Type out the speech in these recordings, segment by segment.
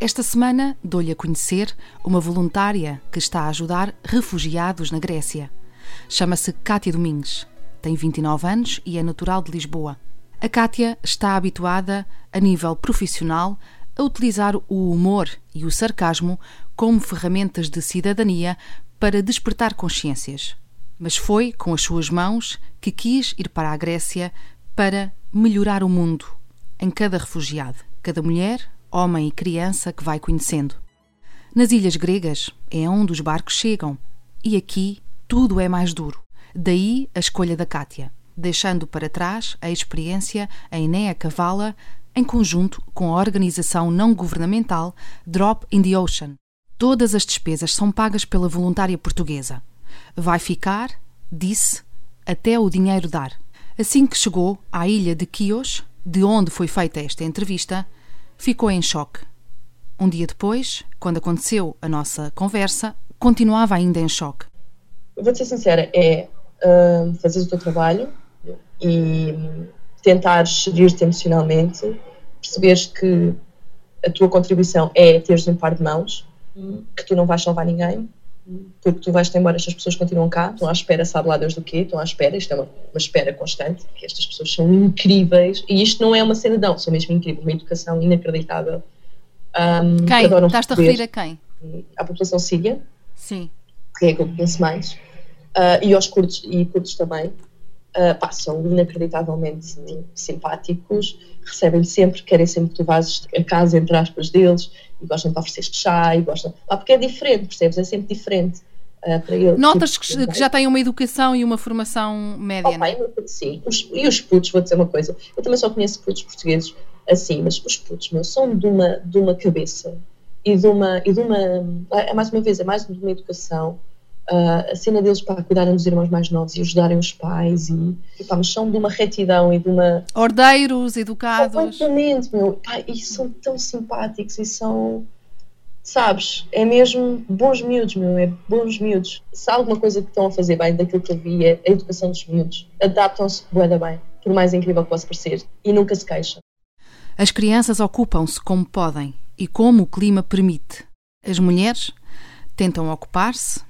Esta semana dou-lhe a conhecer uma voluntária que está a ajudar refugiados na Grécia. Chama-se Cátia Domingues, tem 29 anos e é natural de Lisboa. A Cátia está habituada, a nível profissional, a utilizar o humor e o sarcasmo como ferramentas de cidadania para despertar consciências. Mas foi com as suas mãos que quis ir para a Grécia para melhorar o mundo em cada refugiado, cada mulher, homem e criança que vai conhecendo. Nas ilhas gregas é onde os barcos chegam e aqui tudo é mais duro. Daí a escolha da Cátia, deixando para trás a experiência em Nea Cavala em conjunto com a organização não governamental Drop in the Ocean. Todas as despesas são pagas pela voluntária portuguesa. Vai ficar, disse, até o dinheiro dar. Assim que chegou à ilha de Chios, de onde foi feita esta entrevista, ficou em choque. Um dia depois, quando aconteceu a nossa conversa, continuava ainda em choque. Vou ser sincera, é uh, fazer o teu trabalho e tentar gerir-te emocionalmente, perceberes que a tua contribuição é teres um par de mãos, que tu não vais salvar ninguém, porque tu vais-te embora, estas pessoas continuam cá, estão à espera, sabe lá Deus do quê, estão à espera, isto é uma, uma espera constante, que estas pessoas são incríveis, e isto não é uma cena não, são mesmo incríveis, uma educação inacreditável. Um, quem? Estás-te a referir a quem? À população síria, Sim. que é a que eu conheço mais, uh, e aos curdos, e curdos também, uh, pá, são inacreditavelmente simpáticos, recebem sempre, querem sempre que tu vás a casa, entre aspas, deles, e gostam de oferecer chá, e gostam. Ah, porque é diferente, percebes? É sempre diferente. Uh, para eles. Notas que, que, já têm uma educação e uma formação média, oh, pai, Sim, os, e os putos, vou dizer uma coisa, eu também só conheço putos portugueses assim, mas os putos, meu, são de uma, de uma cabeça e de uma, e de uma, é mais uma vez, é mais de uma educação, uh, a cena deles para cuidarem dos irmãos mais novos e ajudarem os pais e, e pá, mas são de uma retidão e de uma... Ordeiros, educados. Completamente, meu, pá, e são tão simpáticos e são sabes, é mesmo bons miúdos, meu, é bons miúdos. Se há alguma coisa que estão a fazer bem daquilo que eu vi é a educação dos miúdos. Adaptam-se bué bem, por mais incrível que possa parecer, e nunca se queixam. As crianças ocupam-se como podem e como o clima permite. As mulheres tentam ocupar-se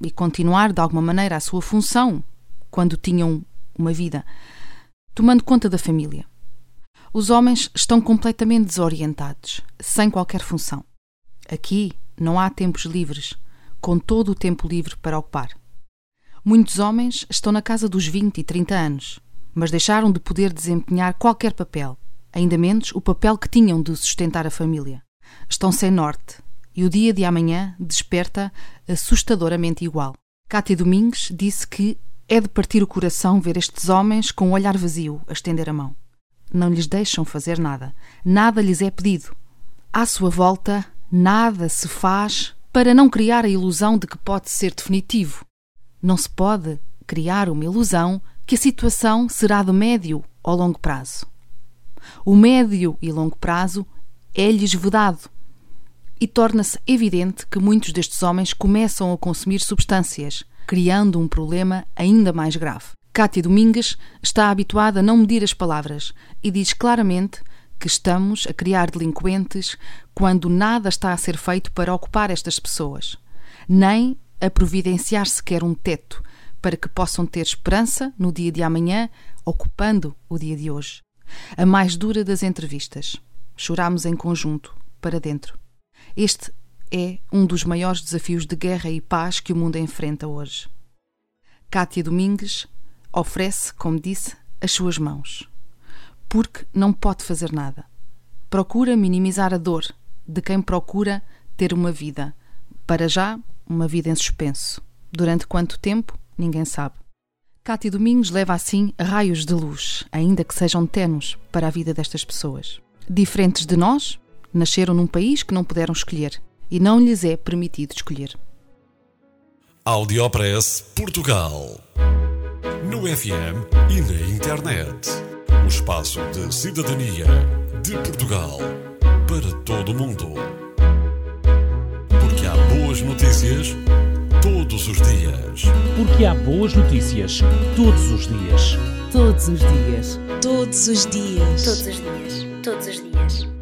e continuar de alguma maneira a sua função quando tinham uma vida, tomando conta da família. Os homens estão completamente desorientados, sem qualquer função. Aqui não há tempos livres, com todo o tempo livre para ocupar. Muitos homens estão na casa dos 20 e 30 anos, mas deixaram de poder desempenhar qualquer papel, ainda menos o papel que tinham de sustentar a família. Estão sem norte e o dia de amanhã desperta assustadoramente igual. Cátia Domingues disse que é de partir o coração ver estes homens com o um olhar vazio a estender a mão. Não lhes deixam fazer nada, nada lhes é pedido. À sua volta Nada se faz para não criar a ilusão de que pode ser definitivo. Não se pode criar uma ilusão que a situação será de médio ou longo prazo. O médio e longo prazo é-lhes vedado e torna-se evidente que muitos destes homens começam a consumir substâncias, criando um problema ainda mais grave. Cátia Domingues está habituada a não medir as palavras e diz claramente que estamos a criar delinquentes quando nada está a ser feito para ocupar estas pessoas, nem a providenciar sequer um teto para que possam ter esperança no dia de amanhã, ocupando o dia de hoje. A mais dura das entrevistas. Chorámos em conjunto, para dentro. Este é um dos maiores desafios de guerra e paz que o mundo enfrenta hoje. Cátia Domingues oferece, como disse, as suas mãos porque não pode fazer nada. Procura minimizar a dor de quem procura ter uma vida. Para já, uma vida em suspenso. Durante quanto tempo, ninguém sabe. Cátia Domingos leva assim raios de luz, ainda que sejam tenos, para a vida destas pessoas. Diferentes de nós, Nasceram num país que não puderam escolher e não lhes é permitido escolher. Audiopress Portugal. No FM e na internet. O espaço de cidadania de Portugal para todo o mundo. Porque há boas notícias todos os dias. Porque há boas notícias todos os dias. Todos os dias. Todos os dias. Todos os dias. Todos os dias.